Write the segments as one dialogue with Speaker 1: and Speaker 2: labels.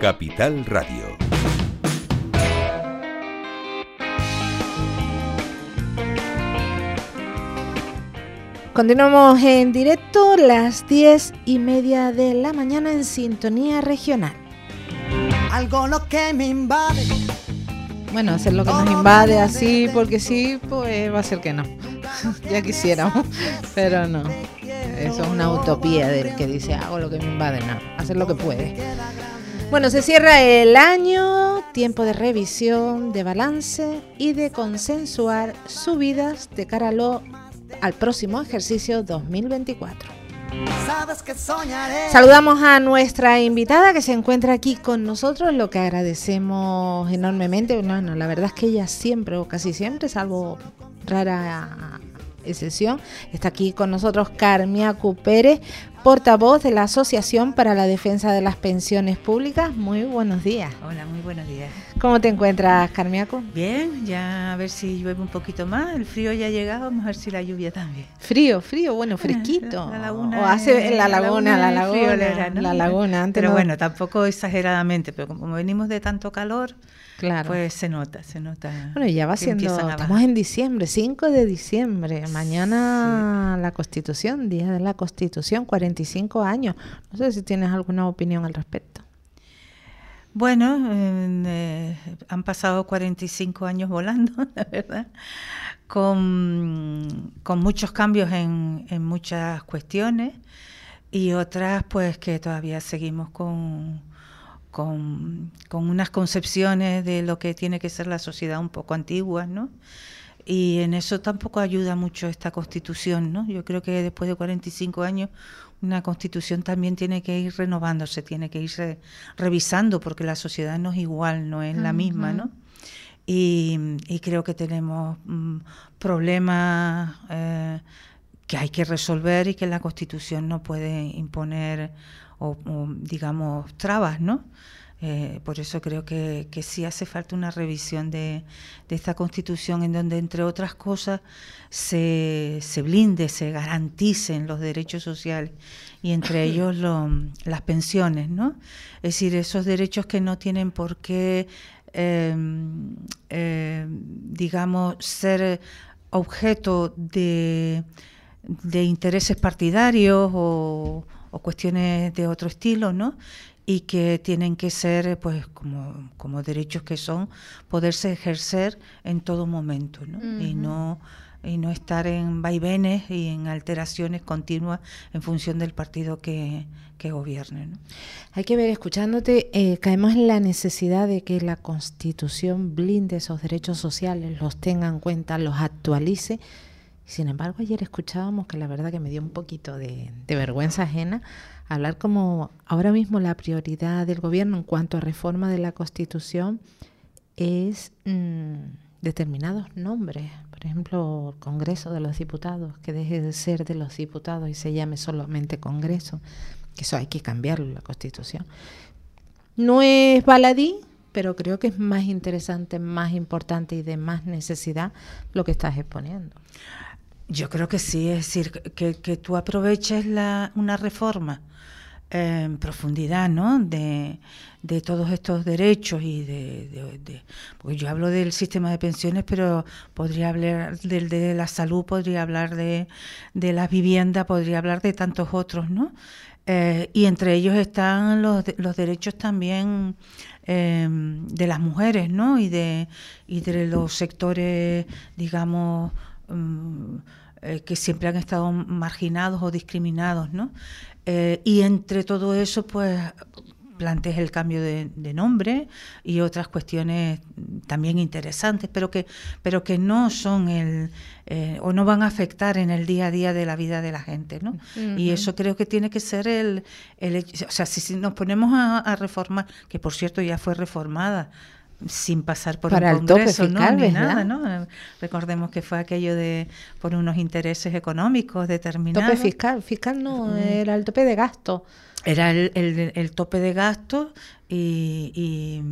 Speaker 1: Capital Radio.
Speaker 2: Continuamos en directo las diez y media de la mañana en sintonía regional.
Speaker 3: Algo lo que me invade.
Speaker 2: Bueno, hacer lo que nos invade así porque sí, pues va a ser que no. ya quisiéramos, pero no. Eso es una utopía del que dice hago lo que me invade, no. Hacer lo que puede. Bueno, se cierra el año, tiempo de revisión, de balance y de consensuar subidas de cara a lo al próximo ejercicio 2024. Saludamos a nuestra invitada que se encuentra aquí con nosotros, lo que agradecemos enormemente. Bueno, la verdad es que ella siempre o casi siempre, salvo rara excepción, está aquí con nosotros Carmia Pérez, portavoz de la Asociación para la Defensa de las Pensiones Públicas. Muy buenos días.
Speaker 4: Hola, muy buenos días.
Speaker 2: ¿Cómo te encuentras, Carmiaco?
Speaker 4: Bien, ya a ver si llueve un poquito más. El frío ya ha llegado, vamos a ver si la lluvia también.
Speaker 2: Frío, frío, bueno, fresquito. La laguna. O hace en la laguna, la laguna, la laguna.
Speaker 4: Antes pero bueno, tampoco exageradamente, pero como venimos de tanto calor, Claro. Pues se nota, se nota.
Speaker 2: Bueno, ya va siendo, estamos en diciembre, 5 de diciembre. Mañana la Constitución, Día de la Constitución, 45 años. No sé si tienes alguna opinión al respecto.
Speaker 4: Bueno, eh, han pasado 45 años volando, la verdad, con, muchos cambios en, en muchas cuestiones y otras pues que todavía seguimos con con, unas concepciones de lo que tiene que ser la sociedad un poco antiguas, ¿no? Y en eso tampoco ayuda mucho esta constitución, ¿no? Yo creo que después de 45 años una constitución también tiene que ir renovándose, tiene que irse revisando, porque la sociedad no es igual, no es la misma, ¿no? Y, creo que tenemos mm, problemas eh, que hay que resolver y que la constitución no puede imponer o, digamos, trabas, ¿no? Eh, por eso creo que, que, sí hace falta una revisión de, esta Constitución en donde, entre otras cosas, se, se, blinde, se garanticen los derechos sociales y entre ellos las pensiones, ¿no? Es decir, esos derechos que no tienen por qué, em, eh, digamos, ser objeto de, de intereses partidarios o o cuestiones de otro estilo, ¿no? Y que tienen que ser, pues, como, como derechos que son, poderse ejercer en todo momento, ¿no? Y no y no estar en vaivenes y en alteraciones continuas en función del partido que, que gobierne. ¿no?
Speaker 2: Hay que ver, escuchándote, eh, caemos en la necesidad de que la Constitución blinde esos derechos sociales, los tenga en cuenta, los actualice sin embargo, ayer escuchábamos que la verdad que me dio un poquito de, vergüenza ajena hablar como ahora mismo la prioridad del gobierno en cuanto a reforma de la Constitución es mm, determinados nombres. Por ejemplo, el Congreso de los Diputados, que deje de ser de los diputados y se llame solamente Congreso, que eso hay que cambiarlo en la Constitución. No es baladí, pero creo que es más interesante, más importante y de más necesidad lo que estás exponiendo.
Speaker 4: Yo creo que sí, es decir, que, tú aproveches la, una reforma en profundidad, ¿no? De, todos estos derechos y de, porque yo hablo del sistema de pensiones, pero podría hablar del de la salud, podría hablar de, de la vivienda, podría hablar de tantos otros, ¿no? Eh, y entre ellos están los, los derechos también em, de las mujeres, ¿no? Y de, y de los sectores, digamos, mm, eh, que siempre han estado marginados o discriminados, ¿no? Eh, y entre todo eso, pues plantees el cambio de, nombre y otras cuestiones también interesantes, pero que, pero que no son el eh, o no van a afectar en el día a día de la vida de la gente, ¿no? Y eso creo que tiene que ser el, el o sea, si, nos ponemos a, reformar, que por cierto ya fue reformada, sin pasar por
Speaker 2: Para
Speaker 4: un congreso, ¿no? Ni nada, ¿no? Recordemos que fue aquello de por unos intereses económicos determinados.
Speaker 2: Tope fiscal, fiscal no, era el tope de gasto.
Speaker 4: Era el, el, tope de gasto y,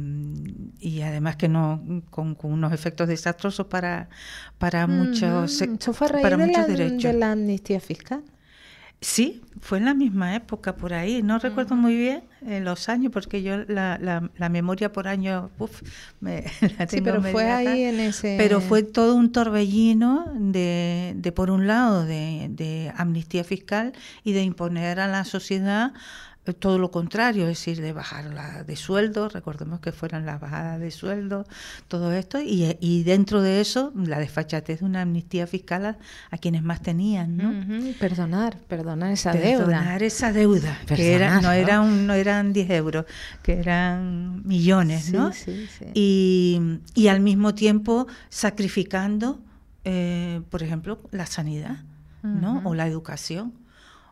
Speaker 4: y, además que no con, unos efectos desastrosos para para muchos
Speaker 2: ¿Eso fue a raíz de la, de la amnistía fiscal?
Speaker 4: Sí, fue en la misma época por ahí. No recuerdo muy bien eh, los años porque yo la, la, memoria por año, uf, me, la tengo
Speaker 2: Sí, pero fue ahí en ese.
Speaker 4: Pero fue todo un torbellino de, de por un lado, de, de amnistía fiscal y de imponer a la sociedad todo lo contrario, es decir, de bajar de sueldo, recordemos que fueran las bajadas de sueldo, todo esto, y, dentro de eso la desfachatez de una amnistía fiscal a, quienes más tenían, ¿no?
Speaker 2: Perdonar, perdonar esa deuda.
Speaker 4: Perdonar esa deuda, que era, no, Eran, no eran 10 euros, que eran millones, ¿no? Sí, sí, y, y, al mismo tiempo sacrificando, eh, por ejemplo, la sanidad, ¿no? O la educación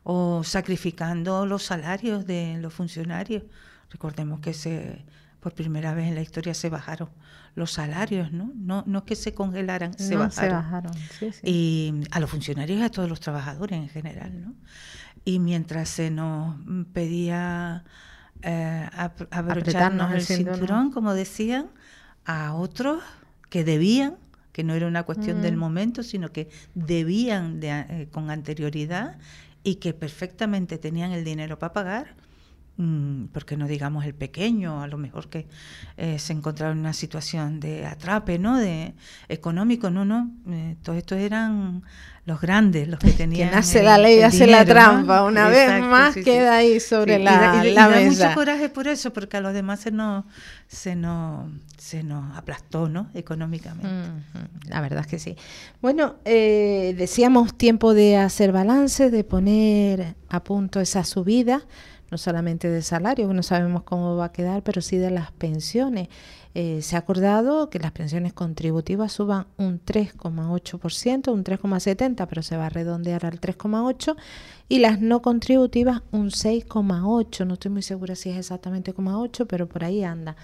Speaker 4: o sacrificando los salarios de los funcionarios. Recordemos que se, por primera vez en la historia se bajaron los salarios, ¿no? No, no es que se congelaran, se bajaron. Y a los funcionarios y a todos los trabajadores en general, ¿no? Y mientras se nos pedía eh, abrocharnos el cinturón, como decían, a otros que debían, que no era una cuestión del mm. momento, sino que debían de, eh, con anterioridad y que perfectamente tenían el dinero para pagar, porque no digamos el pequeño, a lo mejor que eh, se encontraba en una situación de atrape, ¿no? De económico, no, no, eh, todos estos eran los grandes, los que tenían.
Speaker 2: Quien hace la ley hace la trampa, una vez más queda ahí sobre la, y, da,
Speaker 4: mucho coraje por eso, porque a los demás se nos, se nos, se nos aplastó, ¿no? Económicamente.
Speaker 2: La verdad es que sí. Bueno, eh, decíamos tiempo de hacer balance, de poner a punto esa subida, no solamente de salario, no sabemos cómo va a quedar, pero sí de las pensiones. Eh, se ha acordado que las pensiones contributivas suban un 3,8%, un 3,70%, pero se va a redondear al 3,8%, y las no contributivas un 6,8%. No estoy muy segura si es exactamente 0,8%, pero por ahí anda.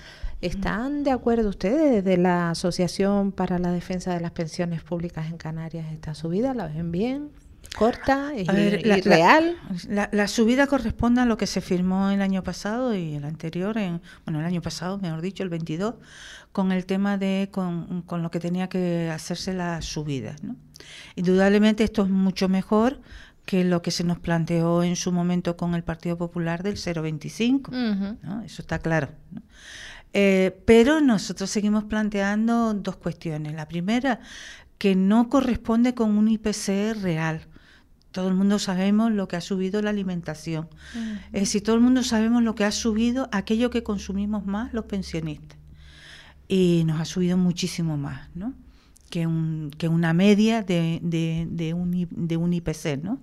Speaker 2: ¿Están de acuerdo ustedes desde la Asociación para la Defensa de las Pensiones Públicas en Canarias esta subida? ¿La ven bien? Corta y, real.
Speaker 4: La, subida corresponde a lo que se firmó el año pasado y el anterior, en, bueno, el año pasado, mejor dicho, el 22, con el tema de con, lo que tenía que hacerse las subidas. ¿no? Indudablemente esto es mucho mejor que lo que se nos planteó en su momento con el Partido Popular del 0,25. ¿no? Eso está claro. Eh, pero nosotros seguimos planteando dos cuestiones. La primera, que no corresponde con un IPC real todo el mundo sabemos lo que ha subido la alimentación. Es decir, todo el mundo sabemos lo que ha subido aquello que consumimos más los pensionistas. Y nos ha subido muchísimo más, ¿no? Que, un, que una media de, de, un, de un IPC, ¿no?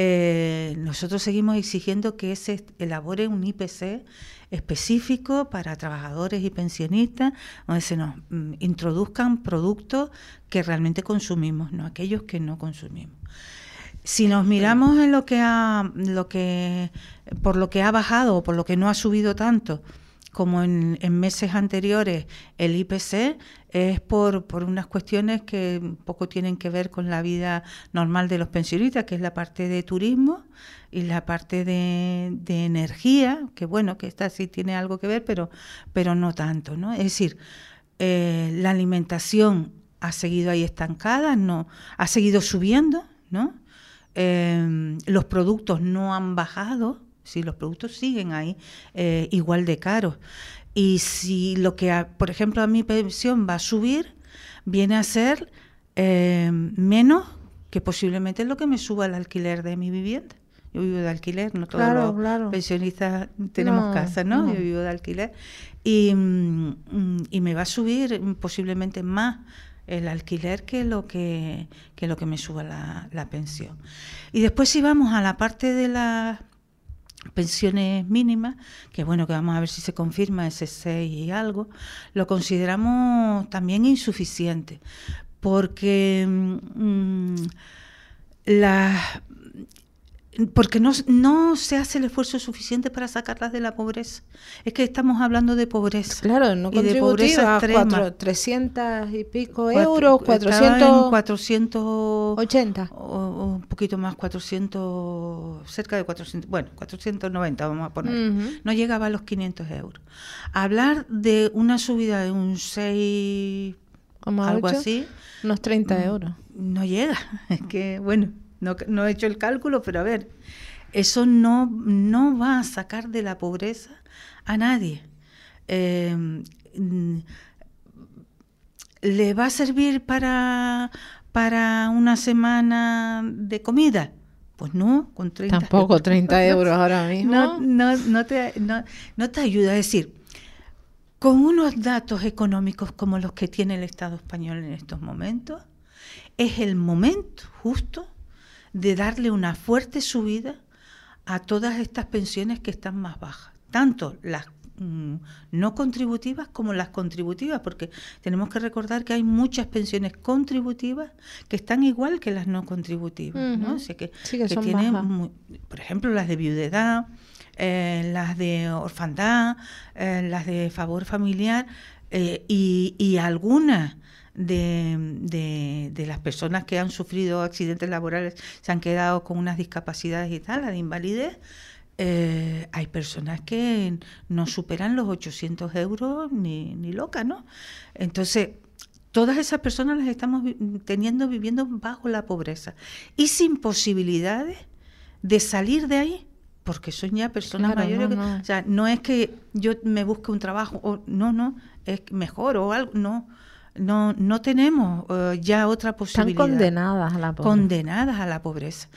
Speaker 4: Eh, nosotros seguimos exigiendo que se elabore un IPC específico para trabajadores y pensionistas, donde se nos mm, introduzcan productos que realmente consumimos, no aquellos que no consumimos. Si nos miramos en lo que ha, lo que, por lo que ha bajado o por lo que no ha subido tanto, como en, meses anteriores el IPC, es por, por unas cuestiones que poco tienen que ver con la vida normal de los pensionistas, que es la parte de turismo y la parte de, energía, que bueno, que esta sí tiene algo que ver, pero, pero no tanto, ¿no? Es decir, eh, la alimentación ha seguido ahí estancada, no, ha seguido subiendo, ¿no? Em, los productos no han bajado, si los productos siguen ahí eh, igual de caros. Y si lo que, por ejemplo, a mi pensión va a subir, viene a ser em, menos que posiblemente lo que me suba el alquiler de mi vivienda. Yo vivo de alquiler, no todos los pensionistas tenemos casa, ¿no? Yo vivo de alquiler. Y, mm, y me va a subir posiblemente más el alquiler que lo que, lo que me suba la, pensión. Y después si vamos a la parte de las pensiones mínimas, que bueno, que vamos a ver si se confirma ese 6 y algo, lo consideramos también insuficiente, porque mm, las porque no, no se hace el esfuerzo suficiente para sacarlas de la pobreza. Es que estamos hablando de pobreza.
Speaker 2: Claro, no y de pobreza extrema. 300 y pico euros, 400...
Speaker 4: 480. O, un poquito más, 400, cerca de 400, bueno, 490 vamos a poner. No llegaba a los 500 euros. Hablar de una subida de un 6, algo así...
Speaker 2: Unos 30 mm, euros.
Speaker 4: No llega, es que, bueno no, no he hecho el cálculo, pero a ver, eso no, no va a sacar de la pobreza a nadie. Em, ¿Le va a servir para, para una semana de comida? Pues no, con 30
Speaker 2: Tampoco 30 euros ahora mismo.
Speaker 4: No, no, no, te, no, no te ayuda. Es decir, con unos datos económicos como los que tiene el Estado español en estos momentos, es el momento justo de darle una fuerte subida a todas estas pensiones que están más bajas, tanto las mm, no contributivas como las contributivas, porque tenemos que recordar que hay muchas pensiones contributivas que están igual que las no contributivas, ¿no?
Speaker 2: que, tienen,
Speaker 4: por ejemplo, las de viudedad, eh, las de orfandad, eh, las de favor familiar eh, y, y algunas de, de, las personas que han sufrido accidentes laborales se han quedado con unas discapacidades y tal, la de invalidez, eh, hay personas que no superan los 800 euros ni, ni locas, ¿no? Entonces, todas esas personas las estamos teniendo viviendo bajo la pobreza y sin posibilidades de salir de ahí porque son ya personas mayores. No, O sea, no es que yo me busque un trabajo, o no, no, es mejor o algo, no no, no tenemos eh, ya otra posibilidad.
Speaker 2: Están condenadas a la pobreza.
Speaker 4: Condenadas a la pobreza.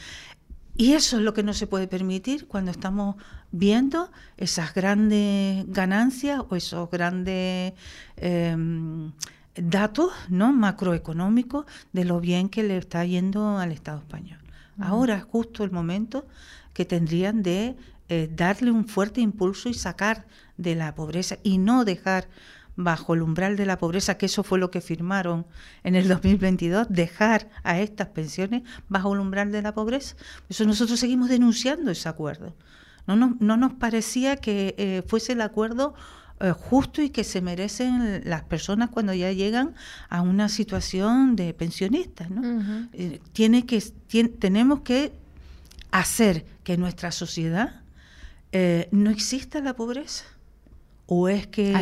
Speaker 4: Y eso es lo que no se puede permitir cuando estamos viendo esas grandes ganancias o esos grandes em, datos ¿no? macroeconómicos de lo bien que le está yendo al Estado español. Ahora es justo el momento que tendrían de eh, darle un fuerte impulso y sacar de la pobreza y no dejar bajo el umbral de la pobreza, que eso fue lo que firmaron en el 2022, dejar a estas pensiones bajo el umbral de la pobreza. Eso nosotros seguimos denunciando ese acuerdo. No nos, no nos parecía que eh, fuese el acuerdo eh, justo y que se merecen las personas cuando ya llegan a una situación de pensionistas. ¿no? Eh, tiene que, tenemos que hacer que en nuestra sociedad no exista la pobreza. ¿O es que,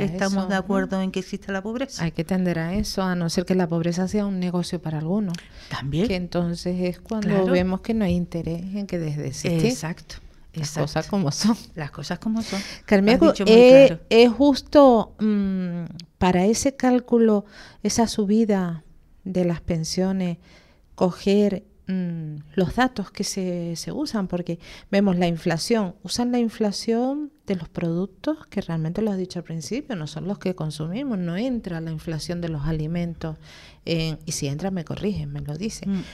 Speaker 4: estamos de acuerdo en que existe la pobreza?
Speaker 2: Hay que tender a eso, a no ser que la pobreza sea un negocio para algunos.
Speaker 4: También.
Speaker 2: Que entonces es cuando vemos que no hay interés en que desde existir.
Speaker 4: Exacto.
Speaker 2: Las cosas como son.
Speaker 4: Las cosas como son.
Speaker 2: Carmelo, es, es, justo mm, para ese cálculo, esa subida de las pensiones, coger Mm, los datos que se, se, usan, porque vemos la inflación, usan la inflación de los productos, que realmente lo has dicho al principio, no son los que consumimos, no entra la inflación de los alimentos, y si entra me corrigen, me lo dicen. Mm.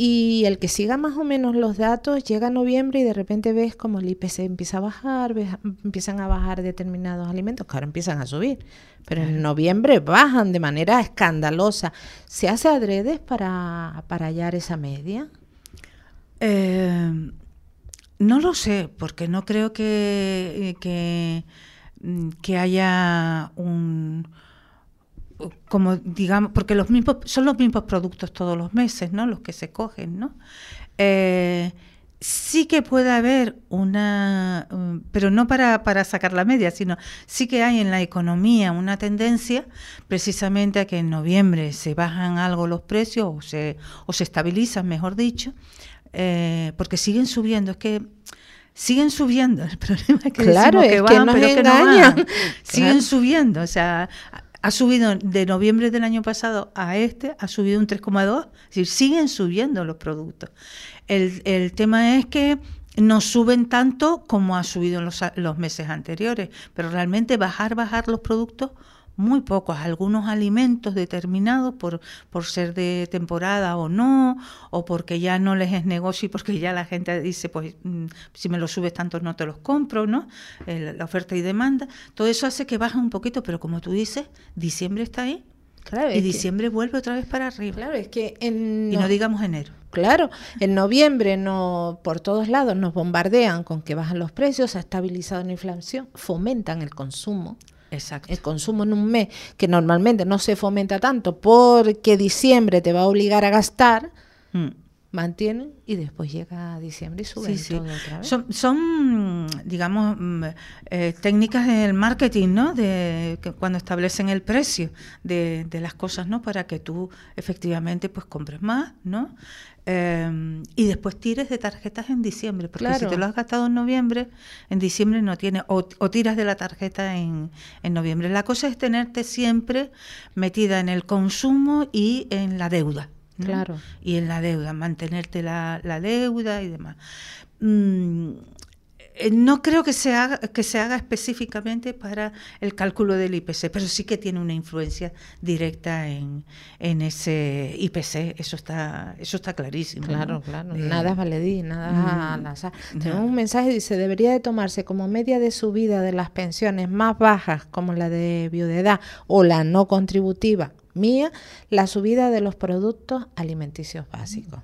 Speaker 2: Y el que siga más o menos los datos, llega noviembre y de repente ves como el IPC empieza a bajar, empiezan a bajar determinados alimentos, que ahora empiezan a subir, pero en noviembre bajan de manera escandalosa. ¿Se hace adredes para, para hallar esa media?
Speaker 4: Eh, no lo sé, porque no creo que, que, que haya un como digamos, porque los mismos, son los mismos productos todos los meses, ¿no? Los que se cogen, ¿no? Eh, sí que puede haber una, um, pero no para, para sacar la media, sino sí que hay en la economía una tendencia precisamente a que en noviembre se bajan algo los precios o se, o se estabilizan, mejor dicho, eh, porque siguen subiendo. Es que siguen subiendo. El problema es que
Speaker 2: claro, que van, pero que no van.
Speaker 4: Siguen subiendo. O sea, ha subido de noviembre del año pasado a este, ha subido un 3,2, es decir, siguen subiendo los productos. El, el, tema es que no suben tanto como ha subido en los, los meses anteriores, pero realmente bajar, bajar los productos muy pocos, algunos alimentos determinados por, por ser de temporada o no, o porque ya no les es negocio y porque ya la gente dice, pues mm, si me lo subes tanto no te los compro, ¿no? la oferta y demanda. Todo eso hace que baje un poquito, pero como tú dices, diciembre está ahí. Claro, y diciembre vuelve otra vez para arriba.
Speaker 2: Claro, es que en
Speaker 4: y no digamos enero.
Speaker 2: Claro, en noviembre no por todos lados nos bombardean con que bajan los precios, se ha estabilizado la inflación, fomentan el consumo.
Speaker 4: Exacto.
Speaker 2: El consumo en un mes, que normalmente no se fomenta tanto porque diciembre te va a obligar a gastar, mm. mantienen y después llega diciembre y suben todo otra vez.
Speaker 4: Son, digamos, mm, eh, técnicas del marketing, ¿no? De cuando establecen el precio de, las cosas, ¿no? Para que tú efectivamente pues compres más, ¿no? Em, y después tires de tarjetas en diciembre, porque si te lo has gastado en noviembre, en diciembre no tiene, o, tiras de la tarjeta en, en, noviembre. La cosa es tenerte siempre metida en el consumo y en la deuda. Claro. Y en la deuda, mantenerte la, deuda y demás. Mm, eh, no creo que se, haga, que se haga específicamente para el cálculo del IPC, pero sí que tiene una influencia directa en, ese IPC, eso está, eso está clarísimo.
Speaker 2: Claro, claro, nada es valedí, nada mm, Tenemos un mensaje, dice, debería de tomarse como media de subida de las pensiones más bajas, como la de viudedad o la no contributiva mía, la subida de los productos alimenticios básicos.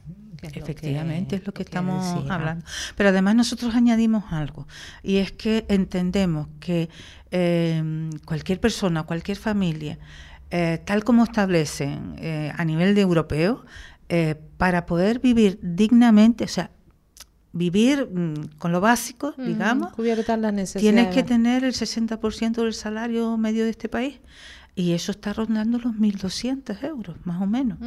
Speaker 4: Efectivamente, es lo que estamos hablando. Pero además nosotros añadimos algo, y es que entendemos que em, cualquier persona, cualquier familia, eh, tal como establecen eh, a nivel de europeo, eh, para poder vivir dignamente, o sea, vivir mm, con lo básico, digamos, tienes que tener el 60% del salario medio de este país. Y eso está rondando los 1.200 euros, más o menos.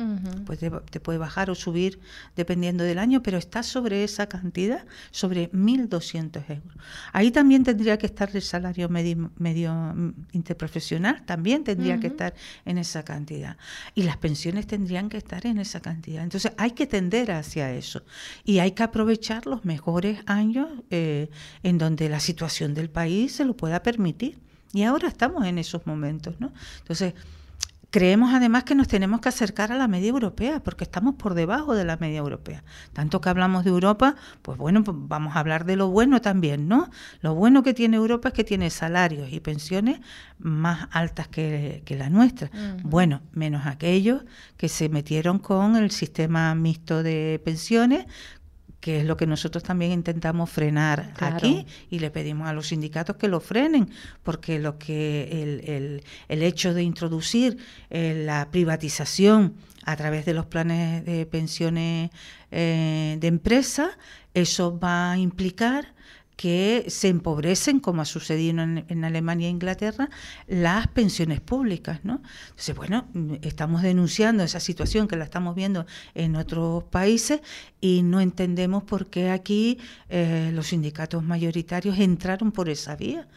Speaker 4: Pues te, puede bajar o subir dependiendo del año, pero está sobre esa cantidad, sobre 1.200 euros. Ahí también tendría que estar el salario medio, medio mm, interprofesional, también tendría que estar en esa cantidad. Y las pensiones tendrían que estar en esa cantidad. Entonces hay que tender hacia eso. Y hay que aprovechar los mejores años eh, en donde la situación del país se lo pueda permitir. Y ahora estamos en esos momentos, ¿no? Entonces, creemos además que nos tenemos que acercar a la media europea, porque estamos por debajo de la media europea. Tanto que hablamos de Europa, pues bueno, pues vamos a hablar de lo bueno también, ¿no? Lo bueno que tiene Europa es que tiene salarios y pensiones más altas que, la nuestra. Bueno, menos aquellos que se metieron con el sistema mixto de pensiones, que es lo que nosotros también intentamos frenar aquí y le pedimos a los sindicatos que lo frenen, porque lo que el, el, hecho de introducir eh, la privatización a través de los planes de pensiones eh, de empresa, eso va a implicar que se empobrecen, como ha sucedido en, Alemania e Inglaterra, las pensiones públicas. ¿no? Entonces, bueno, estamos denunciando esa situación que la estamos viendo en otros países y no entendemos por qué aquí eh, los sindicatos mayoritarios entraron por esa vía.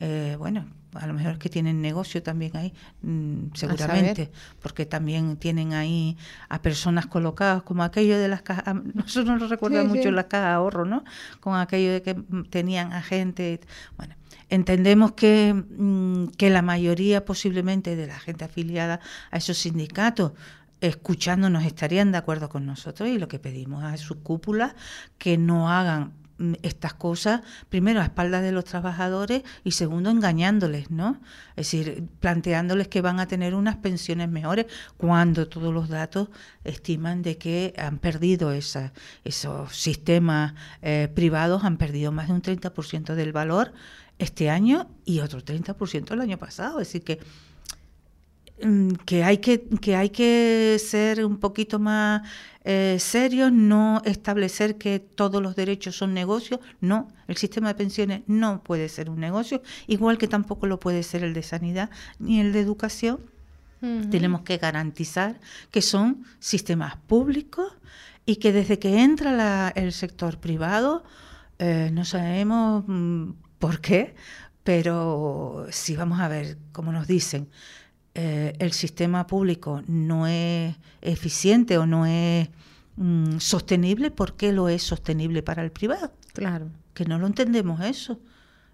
Speaker 4: Eh, bueno, a lo mejor es que tienen negocio también ahí, mm, seguramente, porque también tienen ahí a personas colocadas como aquello de las cajas, nosotros nos recuerda mucho las cajas de ahorro, ¿no? Con aquello de que tenían a gente, bueno, entendemos que, mm, que la mayoría posiblemente de la gente afiliada a esos sindicatos escuchándonos estarían de acuerdo con nosotros y lo que pedimos a sus cúpulas que no hagan Mm, estas cosas, primero a espaldas de los trabajadores y segundo engañándoles, ¿no? Es decir, planteándoles que van a tener unas pensiones mejores cuando todos los datos estiman de que han perdido esos sistemas eh, privados, han perdido más de un 30% del valor este año y otro 30% el año pasado. Es decir, que Mm, que hay que, que hay que ser un poquito más eh, serios, no establecer que todos los derechos son negocios, no, el sistema de pensiones no puede ser un negocio, igual que tampoco lo puede ser el de sanidad ni el de educación. Tenemos que garantizar que son sistemas públicos y que desde que entra el sector privado, eh, no sabemos mm, por qué, pero si vamos a ver, como nos dicen, eh, el sistema público no es eficiente o no es mm, sostenible, ¿por qué lo es sostenible para el privado?
Speaker 2: Claro.
Speaker 4: Que no lo entendemos eso.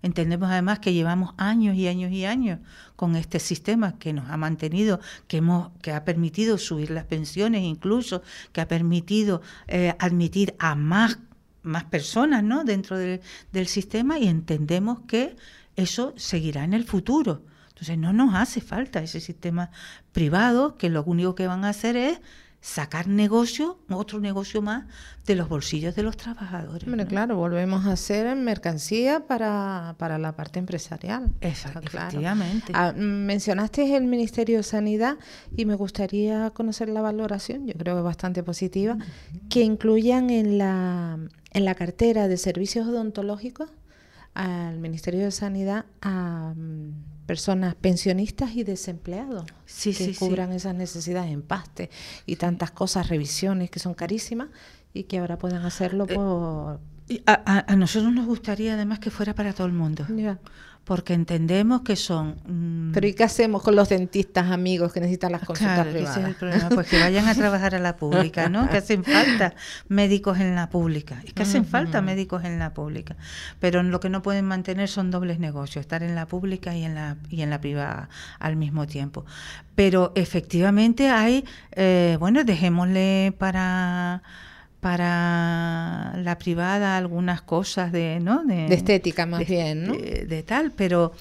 Speaker 4: Entendemos además que llevamos años y años y años con este sistema que nos ha mantenido, que, hemos, que ha permitido subir las pensiones incluso, que ha permitido eh, admitir a más, más personas ¿no? dentro del sistema y entendemos que eso seguirá en el futuro. Entonces no nos hace falta ese sistema privado que lo único que van a hacer es sacar negocio, otro negocio más, de los bolsillos de los trabajadores.
Speaker 2: Bueno, claro, volvemos a hacer mercancía para, para la parte empresarial.
Speaker 4: Efectivamente.
Speaker 2: Ah, mencionaste el Ministerio de Sanidad y me gustaría conocer la valoración, yo creo que bastante positiva, que incluyan en la, en la cartera de servicios odontológicos al Ministerio de Sanidad a mm, personas pensionistas y desempleados que cubran esas necesidades en paste y tantas cosas, revisiones que son carísimas y que ahora puedan hacerlo eh, por...
Speaker 4: a, nosotros nos gustaría además que fuera para todo el mundo porque entendemos que son...
Speaker 2: Mm, Pero ¿y qué hacemos con los dentistas amigos que necesitan las consultas claro, privadas?
Speaker 4: Ese es el problema, pues que vayan a trabajar a la pública, ¿no? Que hacen falta médicos en la pública, es que hacen falta médicos en la pública, pero lo que no pueden mantener son dobles negocios, estar en la pública y en la, y en la privada al mismo tiempo. Pero efectivamente hay, eh, bueno, dejémosle para para la privada algunas cosas de, ¿no?
Speaker 2: de, estética más bien, ¿no?
Speaker 4: de, tal, pero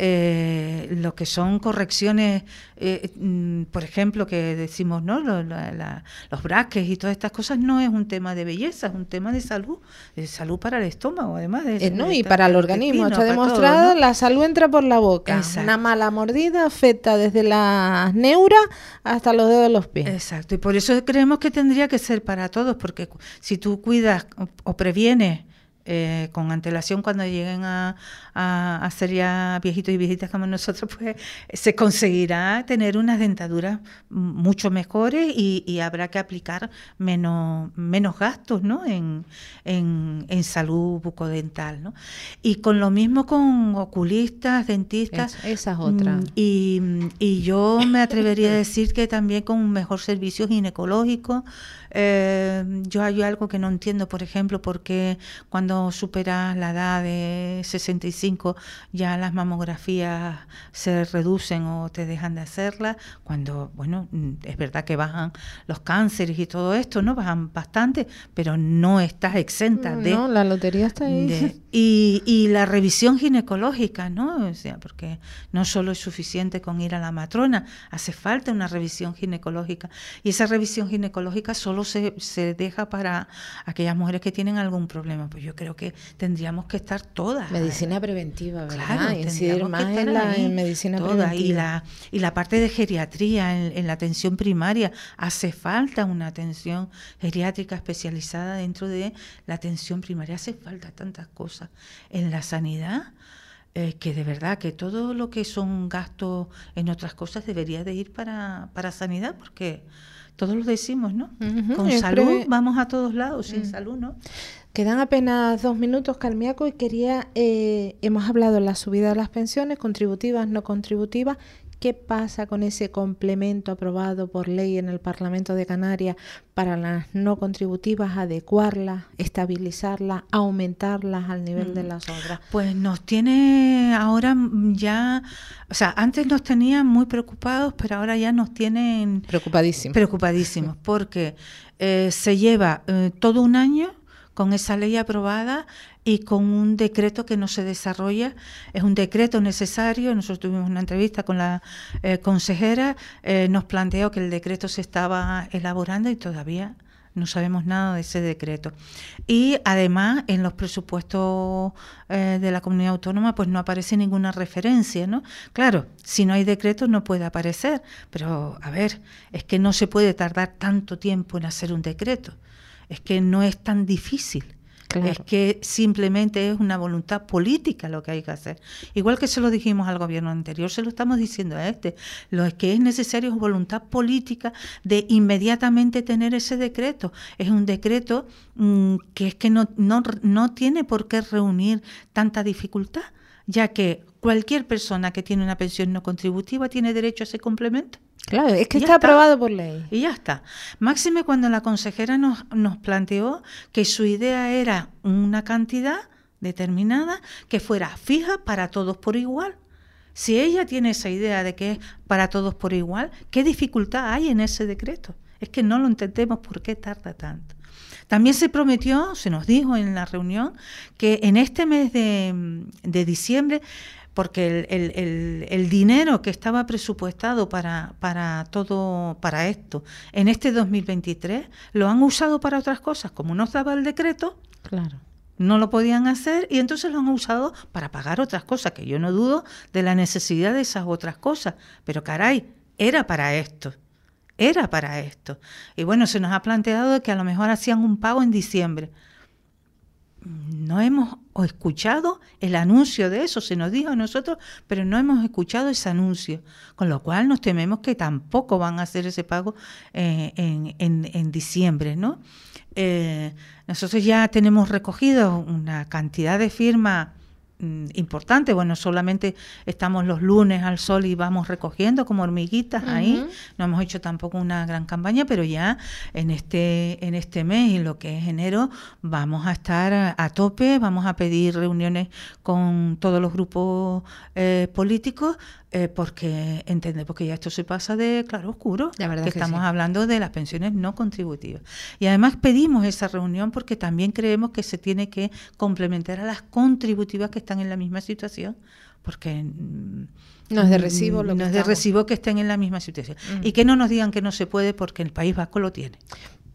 Speaker 4: eh, lo que son correcciones, eh, mm, por ejemplo, que decimos, ¿no? los braques y todas estas cosas no es un tema de belleza, es un tema de salud, de salud para el estómago, además. De,
Speaker 2: eh, ¿no? y para el organismo, está demostrado, la salud entra por la boca. Una mala mordida afecta desde las neuras hasta los dedos de los pies.
Speaker 4: Exacto, y por eso creemos que tendría que ser para todos, porque si tú cuidas o previenes eh, con antelación cuando lleguen a, a, ser ya viejitos y viejitas como nosotros, pues se conseguirá tener unas dentaduras mucho mejores y, habrá que aplicar menos, menos gastos ¿no? en, en, salud bucodental. ¿no? Y con lo mismo con oculistas, dentistas.
Speaker 2: esa es otra. Mm,
Speaker 4: y, y yo me atrevería a decir que también con un mejor servicio ginecológico. Eh, yo hay algo que no entiendo, por ejemplo, porque cuando superas la edad de 65 ya las mamografías se reducen o te dejan de hacerlas, cuando, bueno, es verdad que bajan los cánceres y todo esto, ¿no? Bajan bastante, pero no estás exenta de...
Speaker 2: No, la lotería está ahí.
Speaker 4: y, y la revisión ginecológica, ¿no? O sea, porque no solo es suficiente con ir a la matrona, hace falta una revisión ginecológica. Y esa revisión ginecológica solo se, deja para aquellas mujeres que tienen algún problema. Pues yo creo que tendríamos que estar todas.
Speaker 2: Medicina preventiva, ¿verdad?
Speaker 4: Claro, Incidir más en la medicina preventiva. Y la, y la parte de geriatría en, la atención primaria. Hace falta una atención geriátrica especializada dentro de la atención primaria. Hace falta tantas cosas. En la sanidad, eh, que de verdad que todo lo que son gastos en otras cosas debería de ir para, para sanidad, porque todos lo decimos, ¿no? Con salud vamos a todos lados, sin mm. salud, ¿no?
Speaker 2: Quedan apenas dos minutos, Calmiaco, y quería, eh, hemos hablado de la subida de las pensiones, contributivas, no contributivas, ¿Qué pasa con ese complemento aprobado por ley en el Parlamento de Canarias para las no contributivas, adecuarlas, estabilizarlas, aumentarlas al nivel de mm. las otras?
Speaker 4: Pues nos tiene ahora ya, o sea, antes nos tenían muy preocupados, pero ahora ya nos tienen
Speaker 2: preocupadísimos.
Speaker 4: Preocupadísimos, porque eh, se lleva eh, todo un año con esa ley aprobada y con un decreto que no se desarrolla. Es un decreto necesario. Nosotros tuvimos una entrevista con la eh, consejera, eh, nos planteó que el decreto se estaba elaborando y todavía no sabemos nada de ese decreto. Y además en los presupuestos eh, de la comunidad autónoma pues no aparece ninguna referencia, ¿no? Claro, si no hay decreto no puede aparecer, pero a ver, es que no se puede tardar tanto tiempo en hacer un decreto es que no es tan difícil. Es que simplemente es una voluntad política lo que hay que hacer. Igual que se lo dijimos al gobierno anterior, se lo estamos diciendo a este. Lo que es necesario es voluntad política de inmediatamente tener ese decreto. Es un decreto mm, que es que no, no, no tiene por qué reunir tanta dificultad, ya que cualquier persona que tiene una pensión no contributiva tiene derecho a ese complemento.
Speaker 2: Claro, es que está, aprobado por ley.
Speaker 4: Y ya está. Máxime cuando la consejera nos, nos planteó que su idea era una cantidad determinada que fuera fija para todos por igual. Si ella tiene esa idea de que es para todos por igual, ¿qué dificultad hay en ese decreto? Es que no lo entendemos por qué tarda tanto. También se prometió, se nos dijo en la reunión, que en este mes de, de diciembre porque el, dinero que estaba presupuestado para, para todo, para esto, en este 2023, lo han usado para otras cosas, como no estaba el decreto,
Speaker 2: claro.
Speaker 4: no lo podían hacer y entonces lo han usado para pagar otras cosas, que yo no dudo de la necesidad de esas otras cosas, pero caray, era para esto era para esto. Y bueno, se nos ha planteado que a lo mejor hacían un pago en diciembre no hemos escuchado el anuncio de eso, se nos dijo a nosotros, pero no hemos escuchado ese anuncio, con lo cual nos tememos que tampoco van a hacer ese pago eh, en, diciembre, ¿no? Eh, nosotros ya tenemos recogido una cantidad de firmas importante. Bueno, solamente estamos los lunes al sol y vamos recogiendo como hormiguitas ahí. No hemos hecho tampoco una gran campaña, pero ya en este, en este mes y lo que es enero vamos a estar a, tope, vamos a pedir reuniones con todos los grupos eh, políticos eh, porque entendemos que ya esto se pasa de claro oscuro,
Speaker 2: La verdad
Speaker 4: que, estamos hablando de las pensiones no contributivas. Y además pedimos esa reunión porque también creemos que se tiene que complementar a las contributivas que están en la misma situación, porque
Speaker 2: mm, no es de recibo
Speaker 4: lo no es de recibo que estén en la misma situación mm. y que no nos digan que no se puede porque el País Vasco lo tiene.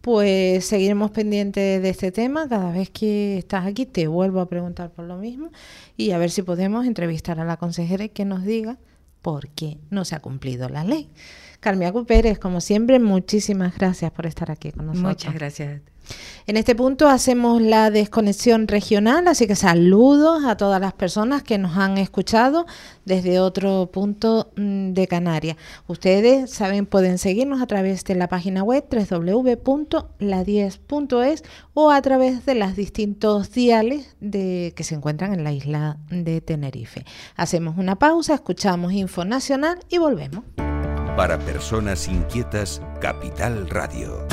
Speaker 2: Pues seguiremos pendientes de este tema. Cada vez que estás aquí te vuelvo a preguntar por lo mismo y a ver si podemos entrevistar a la consejera y que nos diga porque no se ha cumplido la ley. Carmiaco Pérez, como siempre, muchísimas gracias por estar aquí con nosotros.
Speaker 4: Muchas gracias.
Speaker 2: En este punto hacemos la desconexión regional, así que saludos a todas las personas que nos han escuchado desde otro punto mm, de Canarias. Ustedes saben, pueden seguirnos a través de la página web www.la10.es o a través de los distintos diales que se encuentran en la isla de Tenerife. Hacemos una pausa, escuchamos Info Nacional y volvemos.
Speaker 1: Para personas inquietas, Capital Radio.